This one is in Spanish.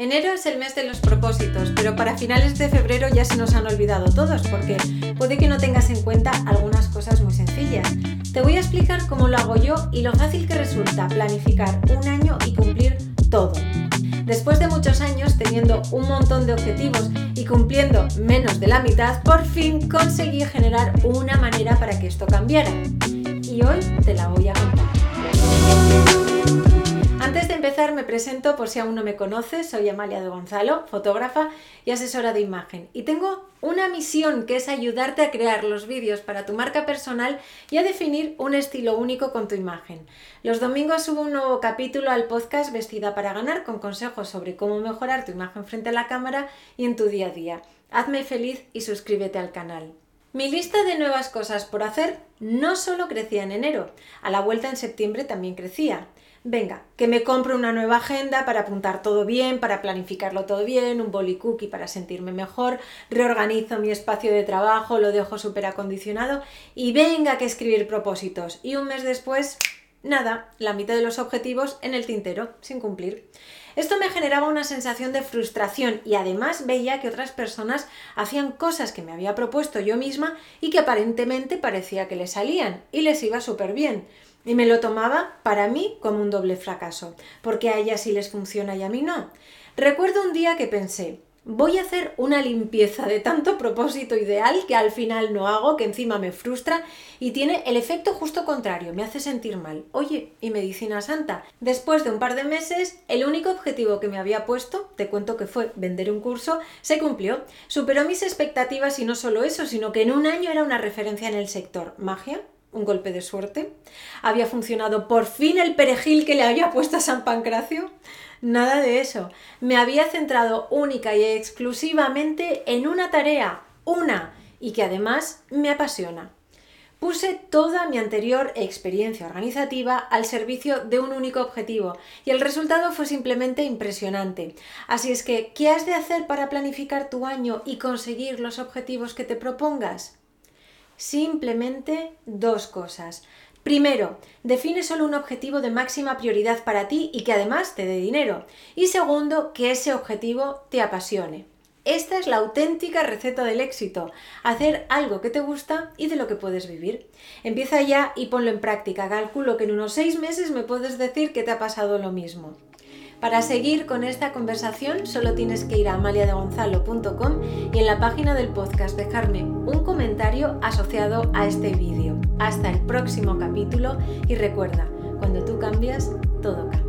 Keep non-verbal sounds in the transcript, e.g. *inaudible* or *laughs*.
Enero es el mes de los propósitos, pero para finales de febrero ya se nos han olvidado todos porque puede que no tengas en cuenta algunas cosas muy sencillas. Te voy a explicar cómo lo hago yo y lo fácil que resulta planificar un año y cumplir todo. Después de muchos años teniendo un montón de objetivos y cumpliendo menos de la mitad, por fin conseguí generar una manera para que esto cambiara. Y hoy presento por si aún no me conoces, soy Amalia de Gonzalo, fotógrafa y asesora de imagen y tengo una misión que es ayudarte a crear los vídeos para tu marca personal y a definir un estilo único con tu imagen. Los domingos subo un nuevo capítulo al podcast Vestida para ganar con consejos sobre cómo mejorar tu imagen frente a la cámara y en tu día a día. Hazme feliz y suscríbete al canal. Mi lista de nuevas cosas por hacer no solo crecía en enero, a la vuelta en septiembre también crecía venga, que me compro una nueva agenda para apuntar todo bien, para planificarlo todo bien, un boli cookie para sentirme mejor, reorganizo mi espacio de trabajo, lo dejo súper acondicionado y venga que escribir propósitos. Y un mes después, nada, la mitad de los objetivos en el tintero, sin cumplir. Esto me generaba una sensación de frustración y además veía que otras personas hacían cosas que me había propuesto yo misma y que aparentemente parecía que les salían y les iba súper bien. Y me lo tomaba para mí como un doble fracaso, porque a ellas sí les funciona y a mí no. Recuerdo un día que pensé, voy a hacer una limpieza de tanto propósito ideal que al final no hago, que encima me frustra y tiene el efecto justo contrario, me hace sentir mal. Oye, y medicina santa, después de un par de meses, el único objetivo que me había puesto, te cuento que fue vender un curso, se cumplió. Superó mis expectativas y no solo eso, sino que en un año era una referencia en el sector. ¿Magia? Un golpe de suerte. Había funcionado por fin el perejil que le había *laughs* puesto a San Pancracio. Nada de eso. Me había centrado única y exclusivamente en una tarea, una, y que además me apasiona. Puse toda mi anterior experiencia organizativa al servicio de un único objetivo y el resultado fue simplemente impresionante. Así es que, ¿qué has de hacer para planificar tu año y conseguir los objetivos que te propongas? Simplemente dos cosas. Primero, define solo un objetivo de máxima prioridad para ti y que además te dé dinero. Y segundo, que ese objetivo te apasione. Esta es la auténtica receta del éxito, hacer algo que te gusta y de lo que puedes vivir. Empieza ya y ponlo en práctica. Calculo que en unos seis meses me puedes decir que te ha pasado lo mismo. Para seguir con esta conversación solo tienes que ir a amaliadegonzalo.com y en la página del podcast dejarme un comentario asociado a este vídeo. Hasta el próximo capítulo y recuerda, cuando tú cambias, todo cambia.